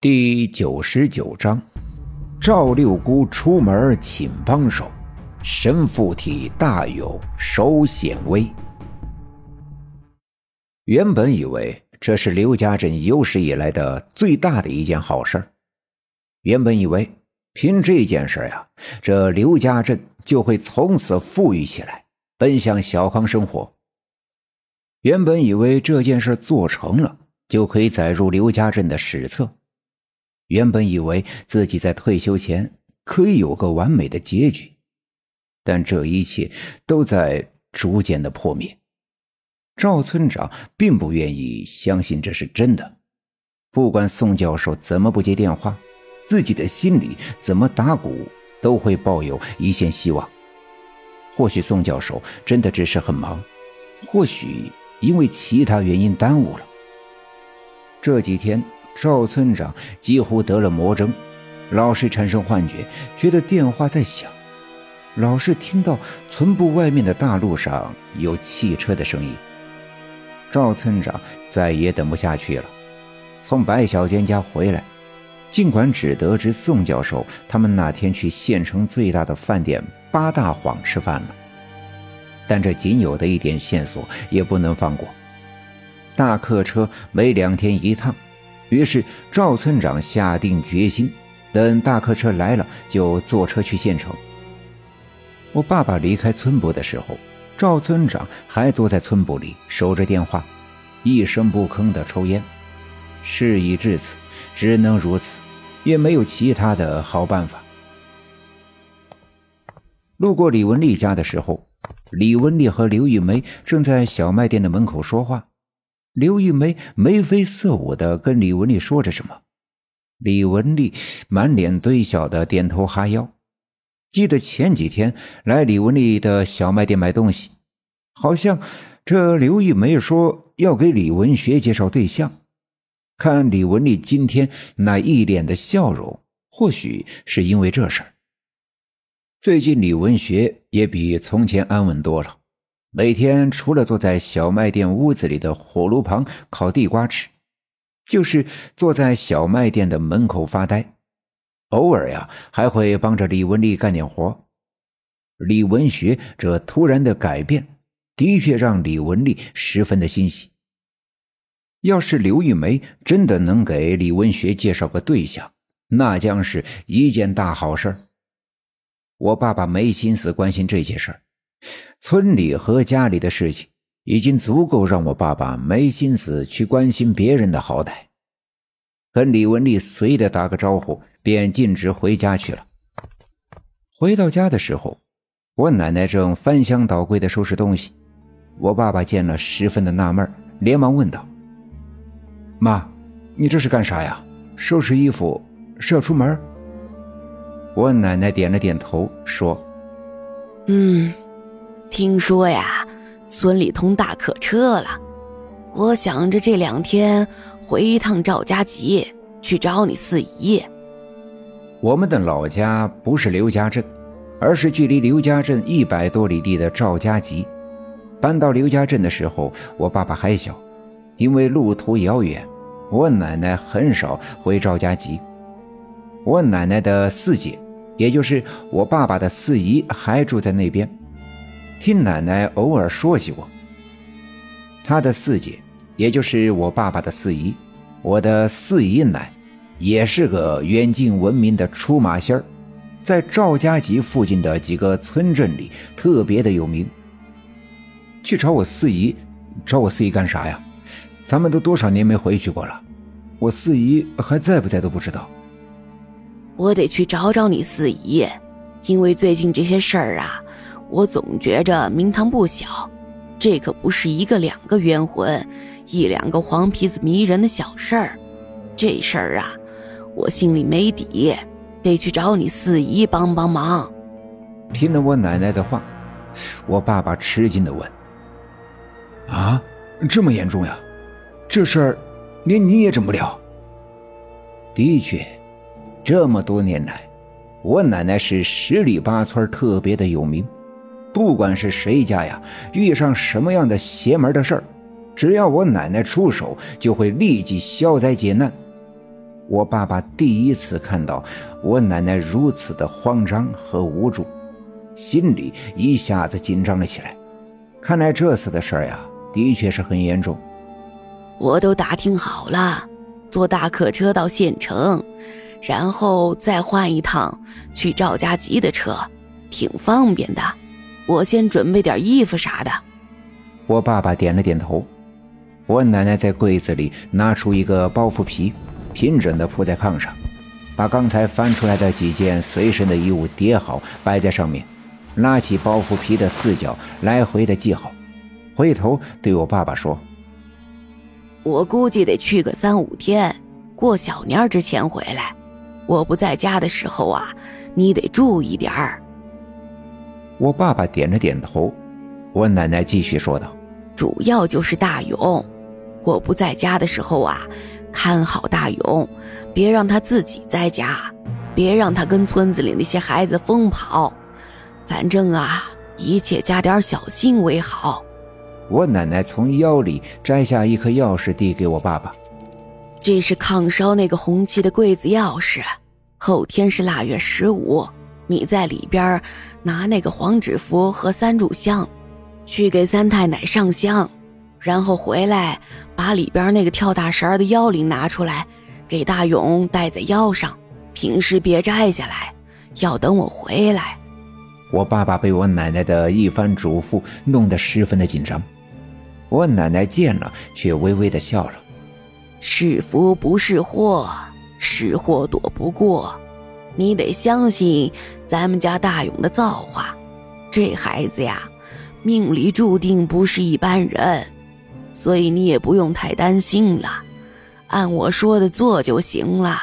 第九十九章，赵六姑出门请帮手，神附体大有手显威。原本以为这是刘家镇有史以来的最大的一件好事原本以为凭这件事呀，这刘家镇就会从此富裕起来，奔向小康生活。原本以为这件事做成了，就可以载入刘家镇的史册。原本以为自己在退休前可以有个完美的结局，但这一切都在逐渐的破灭。赵村长并不愿意相信这是真的，不管宋教授怎么不接电话，自己的心里怎么打鼓，都会抱有一线希望。或许宋教授真的只是很忙，或许因为其他原因耽误了。这几天。赵村长几乎得了魔怔，老是产生幻觉，觉得电话在响，老是听到村部外面的大路上有汽车的声音。赵村长再也等不下去了，从白小娟家回来，尽管只得知宋教授他们那天去县城最大的饭店八大晃吃饭了，但这仅有的一点线索也不能放过。大客车每两天一趟。于是赵村长下定决心，等大客车来了就坐车去县城。我爸爸离开村部的时候，赵村长还坐在村部里守着电话，一声不吭的抽烟。事已至此，只能如此，也没有其他的好办法。路过李文丽家的时候，李文丽和刘玉梅正在小卖店的门口说话。刘玉梅眉飞色舞的跟李文丽说着什么，李文丽满脸堆笑的点头哈腰。记得前几天来李文丽的小卖店买东西，好像这刘玉梅说要给李文学介绍对象。看李文丽今天那一脸的笑容，或许是因为这事儿。最近李文学也比从前安稳多了。每天除了坐在小卖店屋子里的火炉旁烤地瓜吃，就是坐在小卖店的门口发呆。偶尔呀，还会帮着李文丽干点活。李文学这突然的改变，的确让李文丽十分的欣喜。要是刘玉梅真的能给李文学介绍个对象，那将是一件大好事。我爸爸没心思关心这些事儿。村里和家里的事情已经足够让我爸爸没心思去关心别人的好歹。跟李文丽随意的打个招呼，便径直回家去了。回到家的时候，我奶奶正翻箱倒柜的收拾东西。我爸爸见了，十分的纳闷，连忙问道：“妈，你这是干啥呀？收拾衣服是要出门？”我奶奶点了点头，说：“嗯。”听说呀，村里通大客车了，我想着这两天回一趟赵家集去找你四姨。我们的老家不是刘家镇，而是距离刘家镇一百多里地的赵家集。搬到刘家镇的时候，我爸爸还小，因为路途遥远，我奶奶很少回赵家集。我奶奶的四姐，也就是我爸爸的四姨，还住在那边。听奶奶偶尔说起过，他的四姐，也就是我爸爸的四姨，我的四姨奶，也是个远近闻名的出马仙儿，在赵家集附近的几个村镇里特别的有名。去找我四姨，找我四姨干啥呀？咱们都多少年没回去过了，我四姨还在不在都不知道。我得去找找你四姨，因为最近这些事儿啊。我总觉着名堂不小，这可不是一个两个冤魂，一两个黄皮子迷人的小事儿。这事儿啊，我心里没底，得去找你四姨帮帮忙。听了我奶奶的话，我爸爸吃惊的问：“啊，这么严重呀？这事儿连你也整不了？”的确，这么多年来，我奶奶是十里八村特别的有名。不管是谁家呀，遇上什么样的邪门的事儿，只要我奶奶出手，就会立即消灾解难。我爸爸第一次看到我奶奶如此的慌张和无助，心里一下子紧张了起来。看来这次的事儿呀，的确是很严重。我都打听好了，坐大客车到县城，然后再换一趟去赵家集的车，挺方便的。我先准备点衣服啥的。我爸爸点了点头。我奶奶在柜子里拿出一个包袱皮。平整的铺在炕上，把刚才翻出来的几件随身的衣物叠好摆在上面，拉起包袱皮的四角来回的系好，回头对我爸爸说：“我估计得去个三五天，过小年之前回来。我不在家的时候啊，你得注意点儿。”我爸爸点了点头，我奶奶继续说道：“主要就是大勇，我不在家的时候啊。”看好大勇，别让他自己在家，别让他跟村子里那些孩子疯跑。反正啊，一切加点小心为好。我奶奶从腰里摘下一颗钥匙，递给我爸爸。这是炕烧那个红漆的柜子钥匙。后天是腊月十五，你在里边拿那个黄纸符和三炷香，去给三太奶上香。然后回来，把里边那个跳大绳的妖铃拿出来，给大勇戴在腰上。平时别摘下来，要等我回来。我爸爸被我奶奶的一番嘱咐弄得十分的紧张。我奶奶见了，却微微的笑了。是福不是祸，是祸躲不过。你得相信咱们家大勇的造化。这孩子呀，命里注定不是一般人。所以你也不用太担心了，按我说的做就行了。